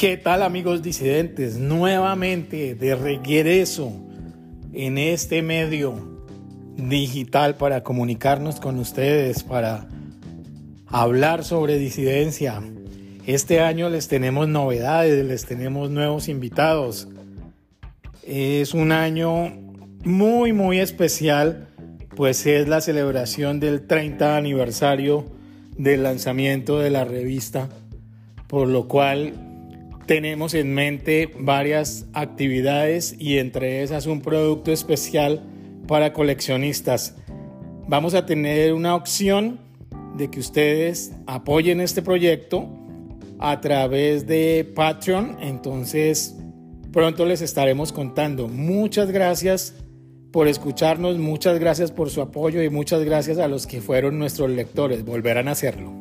¿Qué tal amigos disidentes? Nuevamente de regreso en este medio digital para comunicarnos con ustedes, para hablar sobre disidencia. Este año les tenemos novedades, les tenemos nuevos invitados. Es un año muy, muy especial, pues es la celebración del 30 aniversario del lanzamiento de la revista, por lo cual tenemos en mente varias actividades y entre esas un producto especial para coleccionistas. Vamos a tener una opción de que ustedes apoyen este proyecto a través de Patreon. Entonces, pronto les estaremos contando. Muchas gracias por escucharnos, muchas gracias por su apoyo y muchas gracias a los que fueron nuestros lectores. Volverán a hacerlo.